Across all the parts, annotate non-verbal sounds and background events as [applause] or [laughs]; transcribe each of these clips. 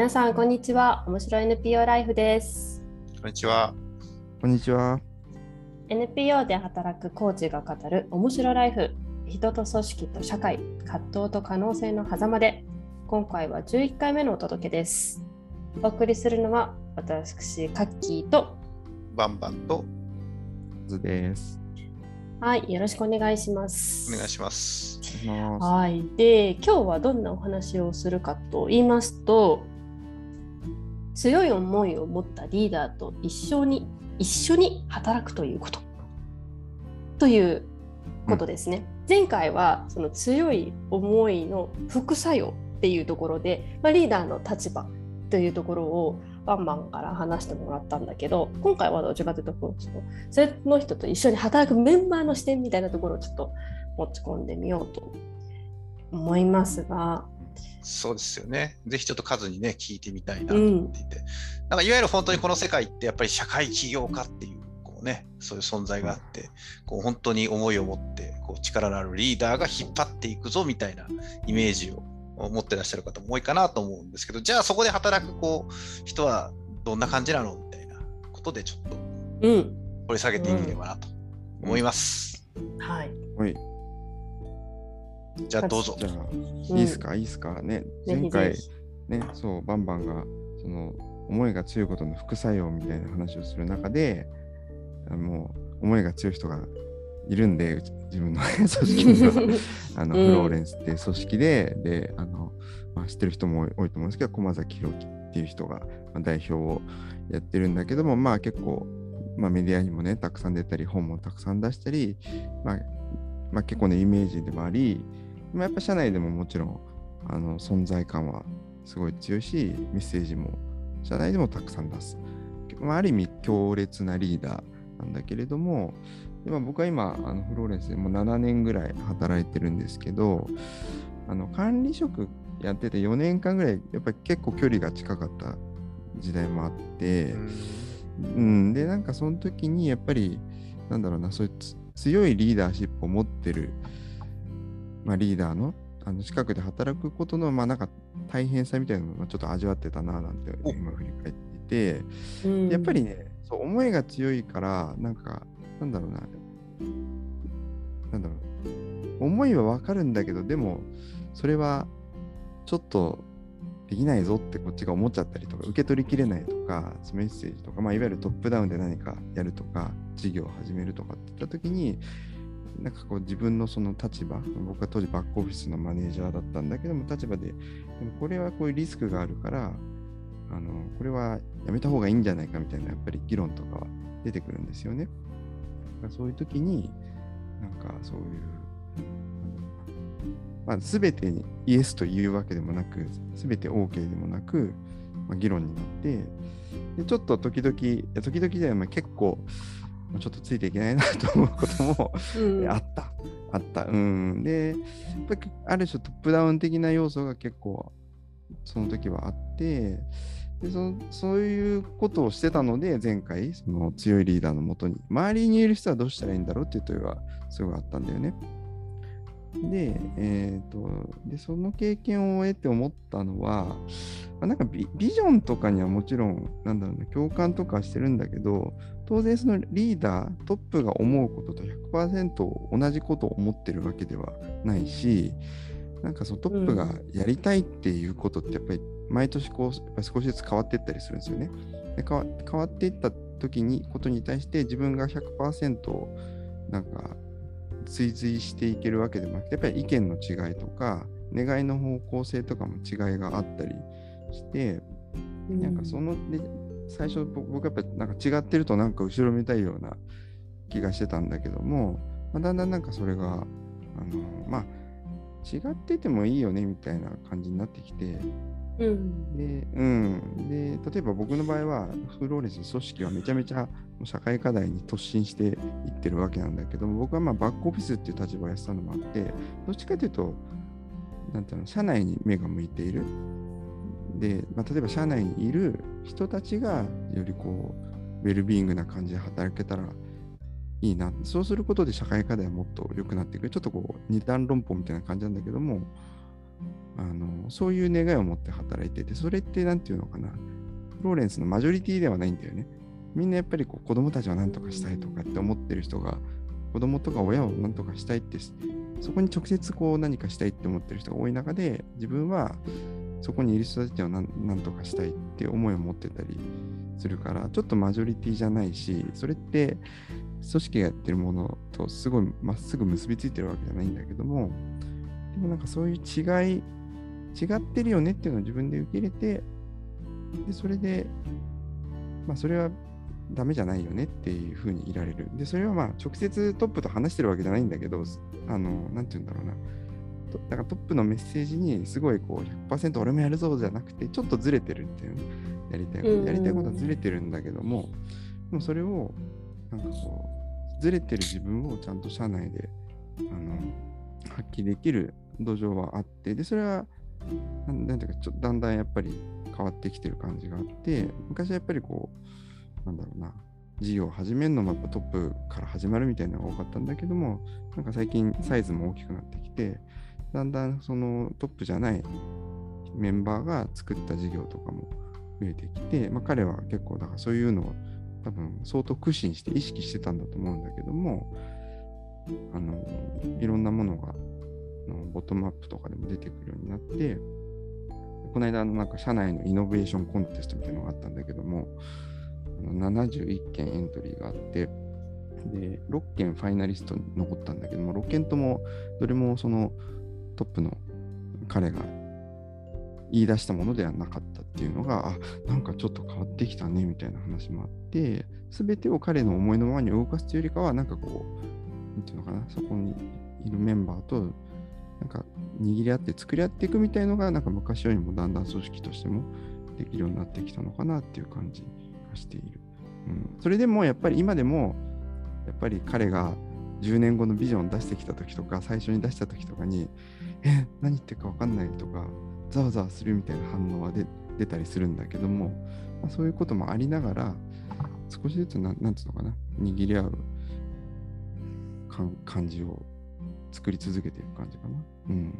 皆さんこんにちは。面白い NPO ライフです。こんにちは。こんにちは。NPO で働くコーチが語る面白ライフ。人と組織と社会葛藤と可能性の狭間で。今回は11回目のお届けです。お送りするのは私カッキーとバンバンとズです。はいよろしくお願いします。お願いします。はい。で今日はどんなお話をするかと言いますと強い思いを持ったリーダーと一緒に一緒に働くということということですね。うん、前回はその強い思いの副作用っていうところで、まあ、リーダーの立場というところをバンバンから話してもらったんだけど今回はどちらかというとその人と一緒に働くメンバーの視点みたいなところをちょっと持ち込んでみようと思いますが。そうですよね。ぜひちょっと数にね、聞いてみたいなと思っていて、うん、なんかいわゆる本当にこの世界ってやっぱり社会起業家っていう、こうね、そういう存在があって、こう本当に思いを持って、こう力のあるリーダーが引っ張っていくぞみたいなイメージを持ってらっしゃる方も多いかなと思うんですけど、じゃあそこで働くこう人はどんな感じなのみたいなことでちょっと掘り下げていければなと思います。うんうん、はい。はいじゃあどうぞ。じゃあ、いいですか、うん、いいですか？ね。前回、ね、そう、バンバンが、その、思いが強いことの副作用みたいな話をする中で、もう、思いが強い人がいるんで、自分の [laughs] 組織には、[laughs] あの、フローレンスっていう組織で、で、あの、まあ、知ってる人も多いと思うんですけど、駒崎弘樹っていう人が代表をやってるんだけども、まあ結構、まあ、メディアにもね、たくさん出たり、本もたくさん出したり、まあ、まあ、結構ね、イメージでもあり、まあ、やっぱ社内でももちろんあの存在感はすごい強いし、メッセージも社内でもたくさん出す。まあ、ある意味強烈なリーダーなんだけれども、で僕は今、あのフローレンスでもう7年ぐらい働いてるんですけど、あの管理職やってて4年間ぐらい、やっぱり結構距離が近かった時代もあって、うん、で、なんかその時にやっぱり、なんだろうな、そういう強いリーダーシップを持ってるまあ、リーダーのあの近くで働くことの、まあ、なんか大変さみたいなのをちょっと味わってたななんて今振り返っていて、うん、やっぱりねそう思いが強いからなんかなんだろうな。なんだろう。思いはわかるんだけどでもそれはちょっとできないぞってこっちが思っちゃったりとか受け取りきれないとかメッセージとか、まあ、いわゆるトップダウンで何かやるとか事業を始めるとかって言った時になんかこう自分のその立場、僕は当時バックオフィスのマネージャーだったんだけども、立場で、でもこれはこういうリスクがあるから、あのこれはやめた方がいいんじゃないかみたいなやっぱり議論とかは出てくるんですよね。そういう時に、なんかそういう、まあ、全てにイエスというわけでもなく、全て OK でもなく、まあ、議論になって、でちょっと時々、時々では結構、ちょっとついていけないなと思うこともうん、あった。あった。うん。で、やっぱりある種トップダウン的な要素が結構その時はあって、でそそういうことをしてたので、前回、その強いリーダーのもとに、周りにいる人はどうしたらいいんだろうっていう問いはすごいあったんだよね。で、えっ、ー、と、で、その経験を得て思ったのは、まあ、なんかビビジョンとかにはもちろん、なんだろうな、共感とかしてるんだけど、当然そのリーダー、トップが思うことと100%同じことを思ってるわけではないし、なんかそのトップがやりたいっていうことってやっぱり毎年こうやっぱ少しずつ変わっていったりするんですよね。で変わ変わっていった時にことに対して自分が100%なんか追随していけるわけでもなくてやっぱり意見の違いとか願いの方向性とかも違いがあったりして、なんかそので最初僕やっぱなんか違ってるとなんか後ろめたいような気がしてたんだけども、まあ、だんだんなんかそれがあのまあ違っててもいいよねみたいな感じになってきて、うん、で、うん、で例えば僕の場合はフローレンス組織はめちゃめちゃ社会課題に突進していってるわけなんだけども僕はまあバックオフィスっていう立場をやってたのもあってどっちかというとなんていうの社内に目が向いているで、まあ、例えば社内にいる人たちがよりこう、ウェルビーイングな感じで働けたらいいな。そうすることで社会課題はもっと良くなっていく。ちょっとこう、二段論法みたいな感じなんだけども、あのそういう願いを持って働いてて、それって何て言うのかな、フローレンスのマジョリティではないんだよね。みんなやっぱりこう子供たちを何とかしたいとかって思ってる人が、子供とか親を何とかしたいって、そこに直接こう何かしたいって思ってる人が多い中で、自分はそこにいる人たちを何とかしたいって思いを持ってたりするから、ちょっとマジョリティじゃないし、それって組織がやってるものとすごいまっすぐ結びついてるわけじゃないんだけども、でもなんかそういう違い、違ってるよねっていうのを自分で受け入れて、で、それで、まあそれはダメじゃないよねっていうふうにいられる。で、それはまあ直接トップと話してるわけじゃないんだけど、あの、なんて言うんだろうな。だからトップのメッセージにすごいこう100%俺もやるぞじゃなくて、ちょっとずれてるっていうね。やりたいこと。やりたいことはずれてるんだけども、でもそれを、なんかこう、ずれてる自分をちゃんと社内で、あの、発揮できる土壌はあって、で、それは、なんていうか、ちょっとだんだんやっぱり変わってきてる感じがあって、昔はやっぱりこう、なんだろうな、事業を始めるのもやっぱトップから始まるみたいなのが多かったんだけども、なんか最近サイズも大きくなってきて、だんだんそのトップじゃないメンバーが作った事業とかも増えてきて、まあ、彼は結構だからそういうのを多分相当苦心して意識してたんだと思うんだけどもあのいろんなものがのボトムアップとかでも出てくるようになってこの間のなんか社内のイノベーションコンテストみたいなのがあったんだけども71件エントリーがあってで6件ファイナリストに残ったんだけども6件ともどれもそのトップの彼が言い出したものではなかったっていうのが、あ、なんかちょっと変わってきたねみたいな話もあって、すべてを彼の思いのままに動かすというよりかは、なんかこう、なんていうのかな、そこにいるメンバーと、なんか握り合って作り合っていくみたいのが、なんか昔よりもだんだん組織としてもできるようになってきたのかなっていう感じがしている。うん、それでもやっぱり今でも、やっぱり彼が10年後のビジョンを出してきた時とか、最初に出した時とかに、え、何言ってるか分かんないとか、ざわざわするみたいな反応は出たりするんだけども、まあ、そういうこともありながら、少しずつな、なんつうのかな、握り合う感じを作り続けていく感じかな。うん。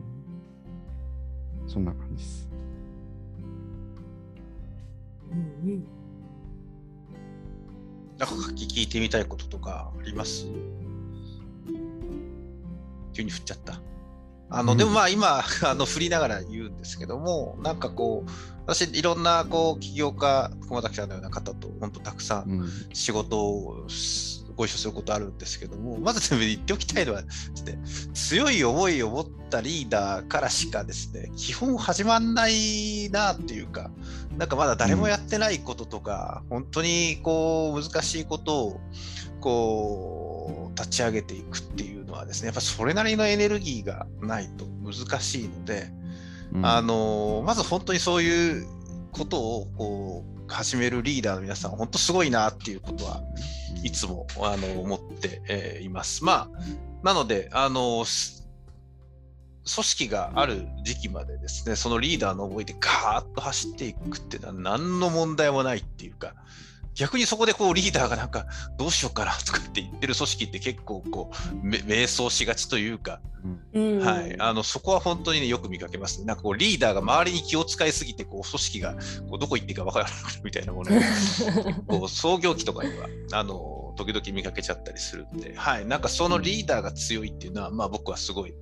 そんな感じです。うんうん。なんか聞いてみたいこととかあります？急に振っちゃった。あの、でもまあ今、あの、振りながら言うんですけども、なんかこう、私、いろんなこう起業家、駒崎さんのような方と、本当たくさん仕事をご一緒することあるんですけども、まずでも言っておきたいのはですね、強い思いを持ったリーダーからしかですね、基本始まんないなっていうか、なんかまだ誰もやってないこととか、うん、本当にこう難しいことをこう立ち上げていくっていうのはですね、やっぱそれなりのエネルギーがないと難しいので、あのまず本当にそういうことをこう始めるリーダーの皆さん、本当すごいなっていうことはいつもあの思って、えー、います。まあ、なので、あの組織がある時期までですね、そのリーダーの思いでガーッと走っていくっていうのは何の問題もないっていうか、逆にそこでこうリーダーがなんかどうしようかなとかって言ってる組織って結構こう迷走しがちというか、うん、はい、あのそこは本当にねよく見かけます。ね。なんかこうリーダーが周りに気を使いすぎてこう組織がこうどこ行っていいか分からなくなるみたいなもの [laughs] こう創業期とかにはあの時々見かけちゃったりするんで、はい、なんかそのリーダーが強いっていうのは、まあ、僕はすごい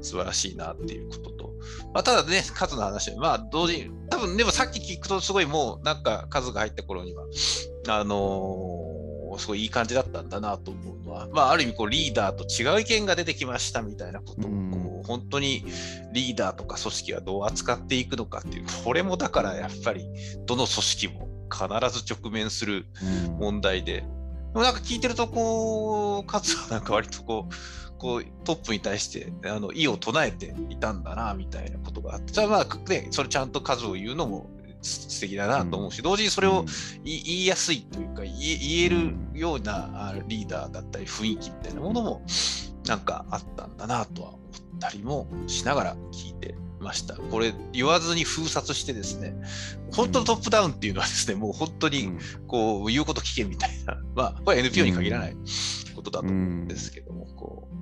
素晴らしいなっていうことと、まあ、ただね、数の話は、まあ、同時に、多分でもさっき聞くと、すごいもう、なんか数が入った頃には、あのー、すごいいい感じだったんだなと思うのは、まあ、ある意味こう、リーダーと違う意見が出てきましたみたいなことを、こう、本当にリーダーとか組織はどう扱っていくのかっていう、これもだからやっぱり、どの組織も必ず直面する問題で、でもなんか聞いてると、こう、数はなんか割とこう、こうトップに対してあの意を唱えていたんだなみたいなことがあって。じゃあまあねそれちゃんと数を言うのも素敵だなと思うし、うん、同時にそれを言いやすいというか言えるようなリーダーだったり雰囲気みたいなものもなんかあったんだなとは思ったりもしながら聞いてました。これ言わずに封殺してですね、本当のトップダウンっていうのはですね、もう本当にこう言うこと聞けみたいな、まあこれは NPO に限らないことだと思うんですけども、こう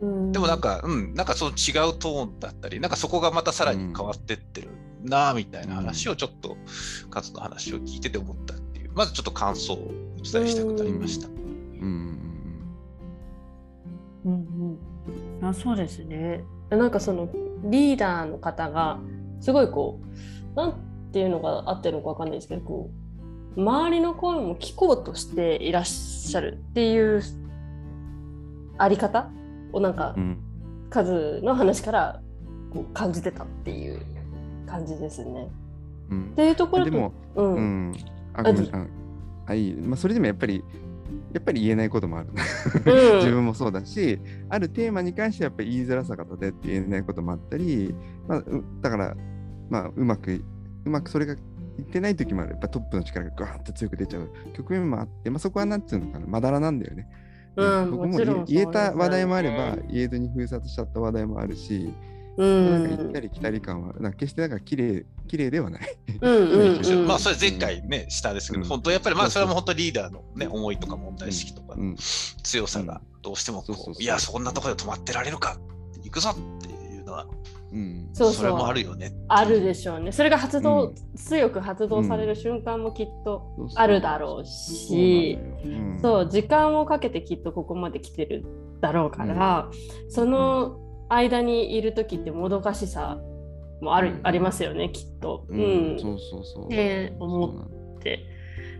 でもなんか、うん、なんかその違うトーンだったり、なんかそこがまたさらに変わってってるなみたいな話をちょっと、カズの話を聞いてて思ったっていう、まずちょっと感想をお伝えしたくなりました。うん。うんうん。あそうですね。なんかそのリーダーの方が、すごいこう、なんていうのが合ってるのかわかんないですけど、こう、周りの声も聞こうとしていらっしゃるっていうあり方をなんか、うん、数の話からこう感じてたっていう感じですね。うん、っていうところでも、うん、うん、あごめんあいい、まあ、それでもやっぱりやっぱり言えないこともある、うん、[laughs] 自分もそうだしあるテーマに関してやっぱり言いづらさが立てって言えないこともあったり、まあ、だから、まあ、うまくうまくそれが言ってない時もある。やっぱトップの力がガーッと強く出ちゃう局面もあって、まあ、そこはなんていうのかな。まだらなんだよね。うん、僕も言えた話題もあれば、言えずに封殺しちゃった話題もあるし、うん、なんか行ったり来たり感は、なんか決してなんか綺麗綺麗ではない。まあそれ前回ね、したですけど、うん、本当やっぱりまあそれも本当リーダーのね、思いとか問題意識とか、強さがどうしてもこう、いや、そんなところで止まってられるか、行くぞってうん、そうそれもあるよね。あるでしょうね。それが発動、うん、強く発動される瞬間もきっとあるだろうし、そう時間をかけてきっとここまで来てるだろうから、うん、その間にいる時ってもどかしさもある、ありますよねきっと。うん、そうそうそう。って思って。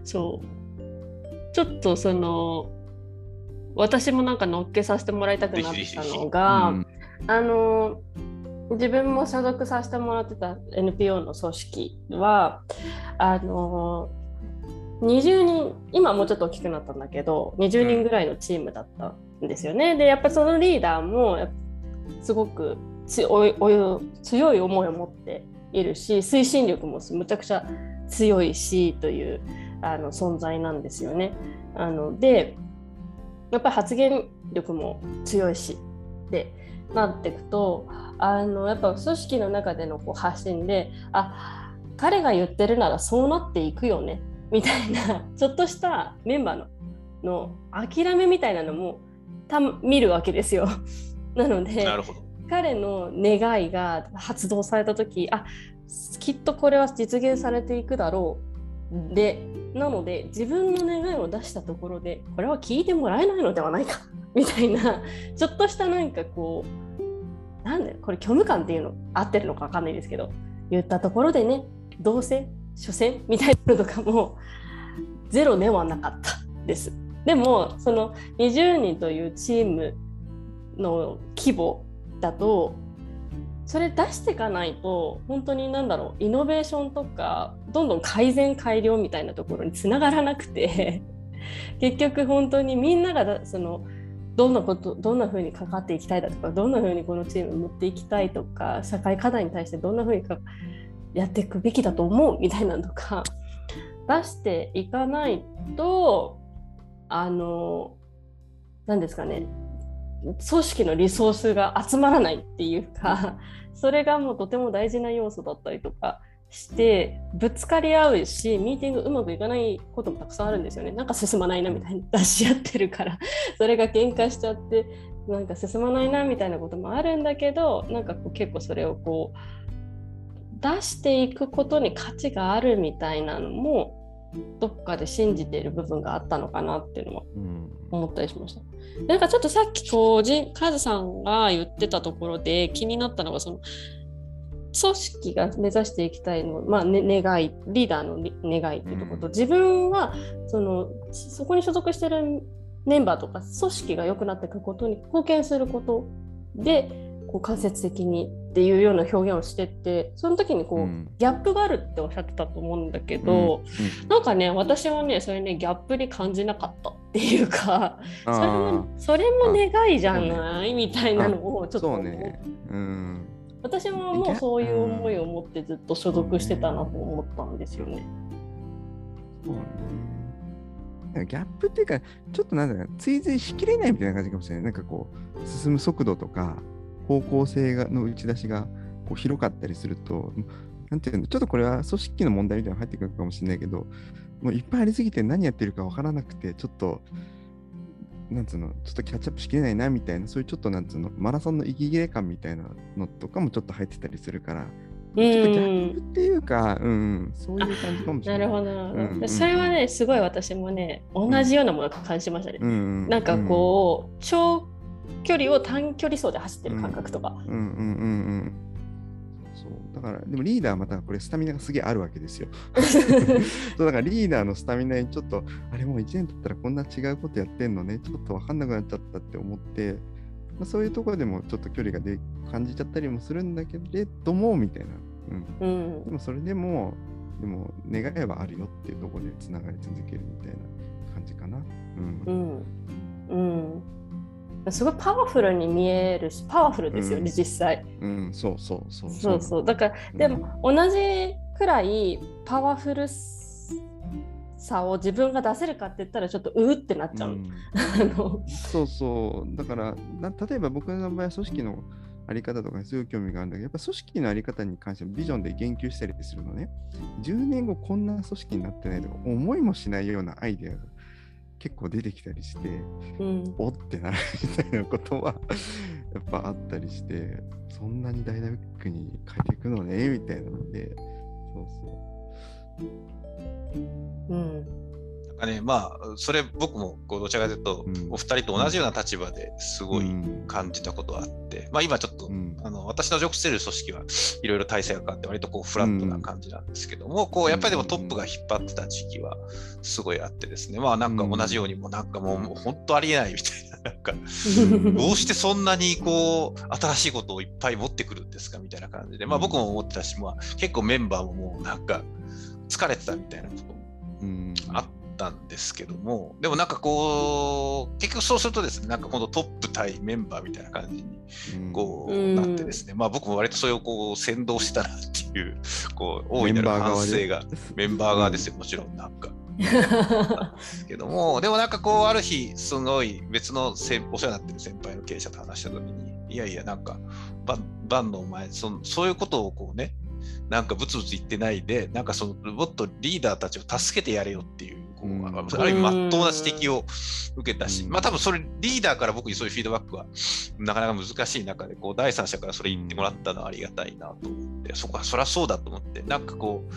そうちょっとその私もなんか乗っけさせてもらいたくなったのが、あの自分も所属させてもらってた NPO の組織はあの20人今もうちょっと大きくなったんだけど20人ぐらいのチームだったんですよね。でやっぱそのリーダーもすごく強い強い思いを持っているし推進力もむちゃくちゃ強いしというあの存在なんですよね。あのでやっぱり発言力も強いしでなっていくとあのやっぱ組織の中でのこう発信であ彼が言ってるならそうなっていくよねみたいなちょっとしたメンバーのの諦めみたいなのもた見るわけですよ。[laughs] なので彼の願いが発動された時あきっとこれは実現されていくだろうでなので自分の願いを出したところでこれは聞いてもらえないのではないか [laughs] みたいなちょっとしたなんかこうなんでこれ虚無感っていうの合ってるのか分かんないですけど言ったところでねどうせ所詮みたいなのとかもゼロではなかったです。でもその20人というチームの規模だとそれ出していかないと本当に何だろうイノベーションとかどんどん改善改良みたいなところにつながらなくて [laughs] 結局本当にみんながそのどんなことどんなふうに関わっていきたいだとかどんなふうにこのチームを持っていきたいとか社会課題に対してどんなふうにやっていくべきだと思うみたいなのとか出していかないとあの何ですかね組織のリソースが集まらないっていうかそれがもうとても大事な要素だったりとかしてぶつかり合うしミーティングうまくいかないこともたくさんあるんですよね。なんか進まないなみたいに出し合ってるから。[laughs] それが喧嘩しちゃってなんか進まないなみたいなこともあるんだけどなんかこう結構それをこう出していくことに価値があるみたいなのもどっかで信じている部分があったのかなっていうのは思ったりしました。なんかちょっとさっきこうカズさんが言ってたところで気になったのがその組織が目指していきたいの、まあね、願いリーダーの願いっていうところと、自分はそのそこに所属してるメンバーとか組織が良くなっていくことに貢献することでこう間接的にっていうような表現をしてってその時にこう、うん、ギャップがあるっておっしゃってたと思うんだけど、うん。うん、なんかね私はねそれねギャップに感じなかったっていうかそれもそれも願いじゃない、みたいなのをちょっと、ね、うん。私ももうそういう思いを持ってずっと所属してたなと思ったんですよね。そうね。ギャップっていうか、ちょっとなんだろう、追随しきれないみたいな感じかもしれない。なんかこう、進む速度とか、方向性がの打ち出しがこう広かったりすると、なんていうの、ちょっとこれは組織の問題みたいなの入ってくるかもしれないけど、もういっぱいありすぎて何やってるか分からなくて、ちょっとなんつうの、ちょっとキャッチアップしきれないなみたいな、そういうちょっとなんつうの、マラソンの息切れ感みたいなのとかもちょっと入ってたりするから、ちょっとギャップっていうか、うん、そういう感じかもしれない。なるほど、うんうん、それはね、すごい私もね、同じようなものを感じましたね。うん、なんかこう、長距離を短距離走で走ってる感覚とか。うんうんうんうんそうだから、でもリーダーはまたこれスタミナがすげえあるわけですよ。[laughs] そうだからリーダーのスタミナにちょっと、あれもう1年経ったらこんな違うことやってんのね、ちょっと分かんなくなっちゃったって思って、まあ、そういうところでもちょっと距離がで感じちゃったりもするんだけれども、みたいな。うん。うん、でもそれでも、でも願いはあるよっていうところでつながり続けるみたいな感じかな。うん。うん、うんすごいパワフルに見えるしパワフルですよね、うん、実際、うん、そうそうそうそう。そうだから、うん、でも同じくらいパワフルさを自分が出せるかって言ったらちょっとうってなっちゃう、うん、[laughs] そうそう。だから例えば僕の場合は組織のあり方とかにすごい興味があるんだけどやっぱ組織のあり方に関してもビジョンで言及したりするのね。10年後こんな組織になってないとか思いもしないようなアイデアが結構出てきたりして、うん、おってなるみたいなことは [laughs] やっぱあったりしてそんなにダイナミックに変えていくのねみたいなのでそうそう。うんかね、まあ、それ僕もこうどちらかというと、うん、お二人と同じような立場ですごい感じたことがあって、うん、まあ今ちょっと、うん、あの私の属している組織はいろいろ体制が変わって割とこうフラットな感じなんですけども、こうやっぱりでもトップが引っ張ってた時期はすごいあってですね、まあなんか同じようにもなんかもう本当ありえないみたいな。なんか [laughs] どうしてそんなにこう新しいことをいっぱい持ってくるんですかみたいな感じで、まあ、僕も思ってたし、まあ、結構メンバーももうなんか疲れてたみたいなこともあっったんですけども、でもなんかこう、結局そうするとですね、なんか今度トップ対メンバーみたいな感じにこうなってですね、まあ僕も割とそれをこう先導したなっていう、こう、大いなる反省がメンバー側ですよ、もちろんなんか。ですけども、でもなんかこう、ある日、すごい別のせお世話になってる先輩の経営者と話したときに、いやいや、なんか、バンのお前その、そういうことをこうね、なんかブツブツ言ってないで、なんかそのもっとリーダーたちを助けてやれよっていうこう、ある意味まっとうな指摘を受けたし、まあ多分それリーダーから僕にそういうフィードバックはなかなか難しい中で、こう第三者からそれ言ってもらったのはありがたいなと思って、そこはそりゃそうだと思って、なんかこう、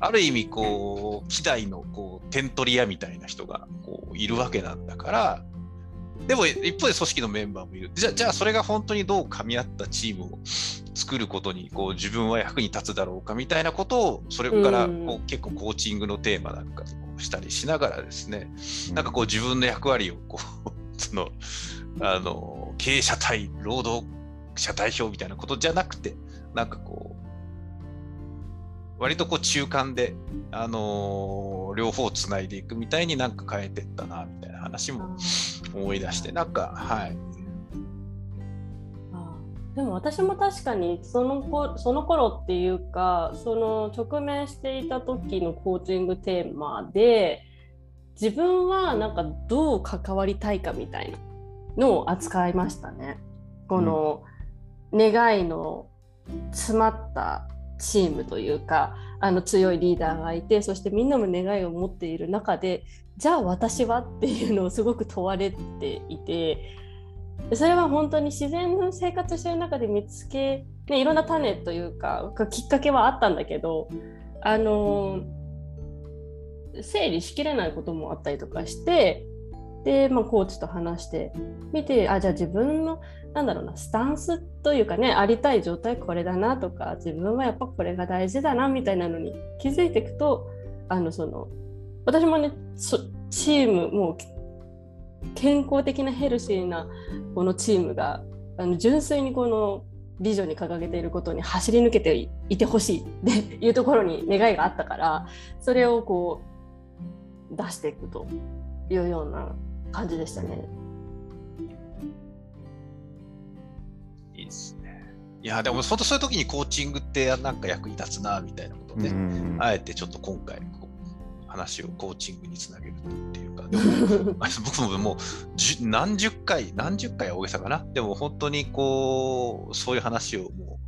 ある意味こう、希代のこう点取り屋みたいな人がこういるわけなんだから、でも一方で組織のメンバーもいる。じゃじゃあそれが本当にどう噛み合ったチームを作ることにこう自分は役に立つだろうかみたいなことをそれからこう結構コーチングのテーマなんかでしたりしながらですね、なんかこう自分の役割をこう [laughs] そのあの経営者対労働者代表みたいなことじゃなくてなんかこう割とこう中間で、あのー、両方つないでいくみたいになんか変えてったなみたいな話も思い出してなんかはい。でも私も確かにそのこその頃っていうかその直面していた時のコーチングテーマで自分はなんかどう関わりたいかみたいなのを扱いましたね。この願いの詰まったチームというかあの強いリーダーがいてそしてみんなも願いを持っている中でじゃあ私はっていうのをすごく問われていてそれは本当に自然の生活してる中で見つけ、ね、いろんな種というかきっかけはあったんだけどあの整理しきれないこともあったりとかしてで、まあ、コーチと話してみてあじゃあ自分のなんだろうなスタンスというかねありたい状態これだなとか自分はやっぱこれが大事だなみたいなのに気づいていくとあのその私もねチームもう健康的なヘルシーなこのチームがあの純粋にこのビジョンに掲げていることに走り抜けていてほしいっていうところに願いがあったからそれをこう出していくというような感じでしたね。いいですね。いやでも本当そういう時にコーチングってなんか役に立つなみたいなことで、あえてちょっと今回こう話をコーチングにつなげるっていうでも僕ももう何十回、何十回は大げさかな？でも本当にこう、そういう話をも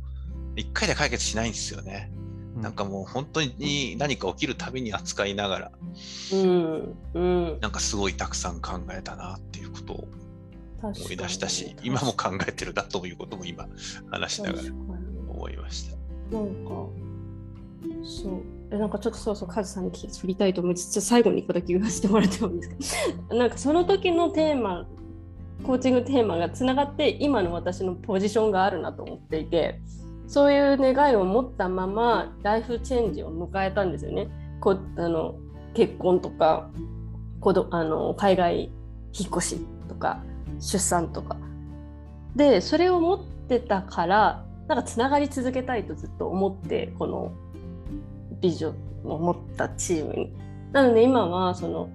う、一回で解決しないんですよね。なんかもう本当に何か起きるたびに扱いながら、うん。うん、なんかすごいたくさん考えたなっていうことを思い出したし、今も考えてるだということも今話しながら思いました。なんかそう。えなんかちょっとそうそうカズさんに振りたいと思いつつ最後に1個だけ言わせてもらってもいいですか？[laughs] なんかその時のテーマコーチングテーマがつながって今の私のポジションがあるなと思っていてそういう願いを持ったままライフチェンジを迎えたんですよね。こあの結婚とか子どあの海外引っ越しとか出産とか。でそれを持ってたからなんかつながり続けたいとずっと思ってこのビジョンを持ったチームに。なので今はその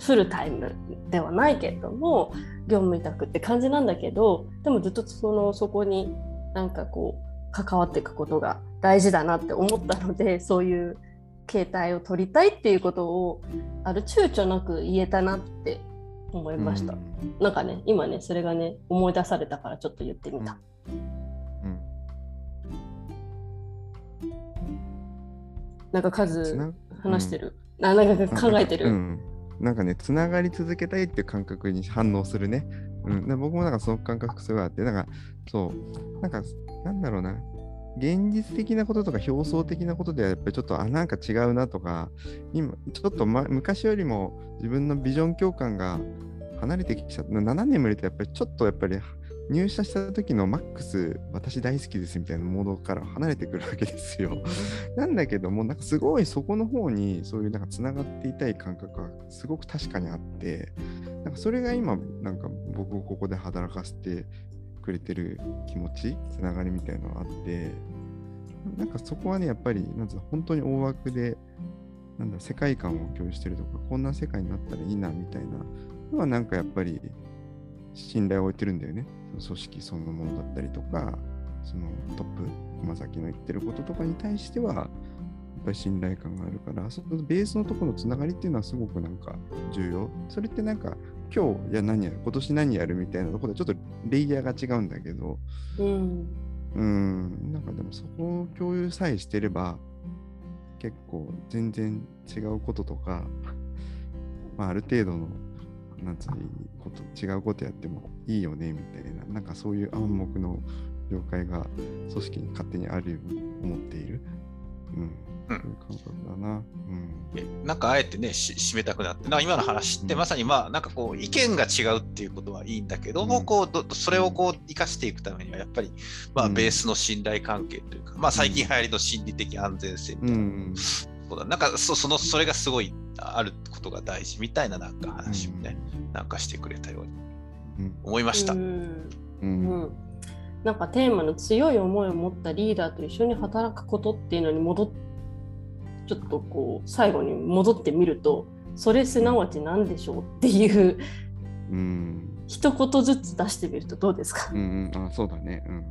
フルタイムではないけれども業務委託って感じなんだけどでもずっとそのそこになんかこう関わっていくことが大事だなって思ったので [laughs] そういう携帯を取りたいっていうことをある躊躇なく言えたなって思いました、うん、なんかね今ねそれがね思い出されたからちょっと言ってみた、うん、なんか数話してる、うん、あなんか考えてる、うん、なんかねつながり続けたいっていう感覚に反応するね。うん、で僕もなんかその感覚すごいあって、なんかそう、なんかなんだろうな、現実的なこととか表層的なことではやっぱりちょっとあなんか違うなとか今ちょっと、ま、昔よりも自分のビジョン共感が離れてきちゃった7年もいるとやっぱりちょっとやっぱり入社した時のマックス私大好きですみたいなモードから離れてくるわけですよ。なんだけどもなんかすごいそこの方にそういうなんかつながっていたい感覚がすごく確かにあってなんかそれが今なんか僕をここで働かせてくれてる気持ちつながりみたいなのがあってなんかそこはねやっぱりなん本当に大枠でなんだ世界観を共有してるとかこんな世界になったらいいなみたいなのはなんかやっぱり信頼を置いてるんだよね。組織そのものだったりとか、そのトップ、駒崎の言ってることとかに対しては、やっぱり信頼感があるから、そのベースのところのつながりっていうのはすごくなんか重要。それってなんか、今日、いや何やる、今年何やるみたいなところでちょっとレイヤーが違うんだけど、うん、うんなんかでもそこを共有さえしてれば、結構全然違うこととか、まあ、ある程度のなんつうこと違うことやってもいいよねみたいななんかそういう暗黙の了解が組織に勝手にあるように思っている、うん、そういう感覚だな。うん、なんかあえてね締めたくなってな今の話ってまさにまあなんかこう意見が違うっていうことはいいんだけども、うん、こうそれをこう生かしていくためにはやっぱりまあベースの信頼関係というか、まあ最近流行りの心理的安全性みたいな、うん、なんかそそのそれがすごいあることが大事みたいななんか話をね、うん、なんかしてくれたように思いました。うん、うん、なんかテーマの強い思いを持ったリーダーと一緒に働くことっていうのに戻っちょっとこう最後に戻ってみるとそれすなわち何でしょうっていう、うん、一言ずつ出してみるとどうですか、うんうん、あそうだね、うん。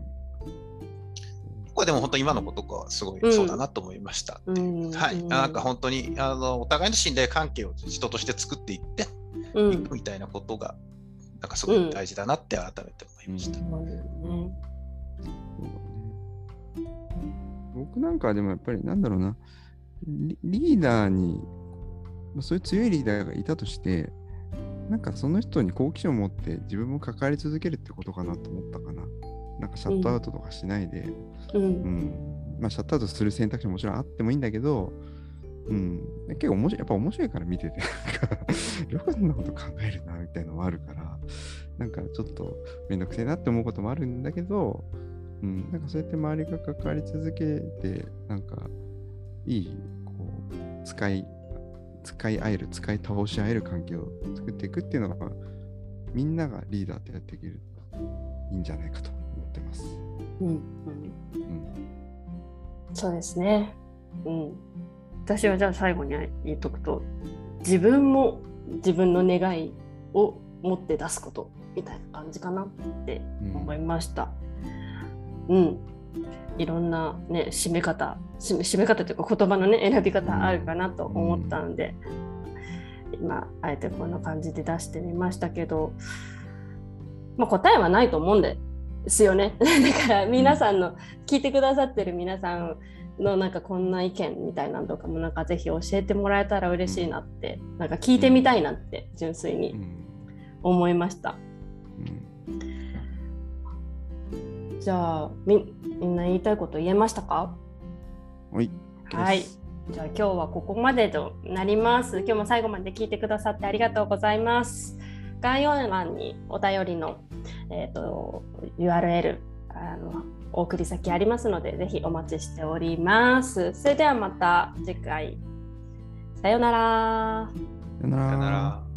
これでも本当今のことがすごいそうだなと思いました。うん、はい、なんか本当にあのお互いの信頼関係を人として作っていっていくみたいなことが、なんかすごい大事だなって改めて思いました。うん。僕なんかでもやっぱりなんだろうな。リーダーにそういう強いリーダーがいたとしてなんかその人に好奇心を持って自分も関わり続けるってことかなと思ったかな。なんかシャットアウトとかしないで、うん、うん、まあ、シャットアウトする選択肢ももちろんあってもいいんだけど、うん、結構面白い、やっぱ面白いから見てて、よくそんなこと考えるな、みたいなのもあるから、なんかちょっとめんどくせえなって思うこともあるんだけど、うん、なんかそうやって周りが関わり続けて、なんかいい、こう、使い、使い合える、使い倒し合える関係を作っていくっていうのが、みんながリーダーってやっていけるといいんじゃないかとってます。うん、うん、うん、そうですね。うん。私はじゃあ最後に言っとくと自分も自分の願いを持って出すことみたいな感じかなって思いました。うん、うん、いろんなね締め方締め方というか言葉のね選び方あるかなと思ったんで、うん、今あえてこんな感じで出してみましたけど、まあ、答えはないと思うんでですよね。[laughs] だから皆さんの、聞いてくださってる皆さんのなんかこんな意見みたいなのとかもなんかぜひ教えてもらえたら嬉しいなって、なんか聞いてみたいなって純粋に思いました。じゃあみみんな言いたいこと言えましたか？はい。はい。じゃあ今日はここまでとなります。今日も最後まで聞いてくださってありがとうございます。概要欄にお便りの、えーと、URL あのお送り先ありますので、ぜひお待ちしております。それではまた次回。さようなら。さようなら。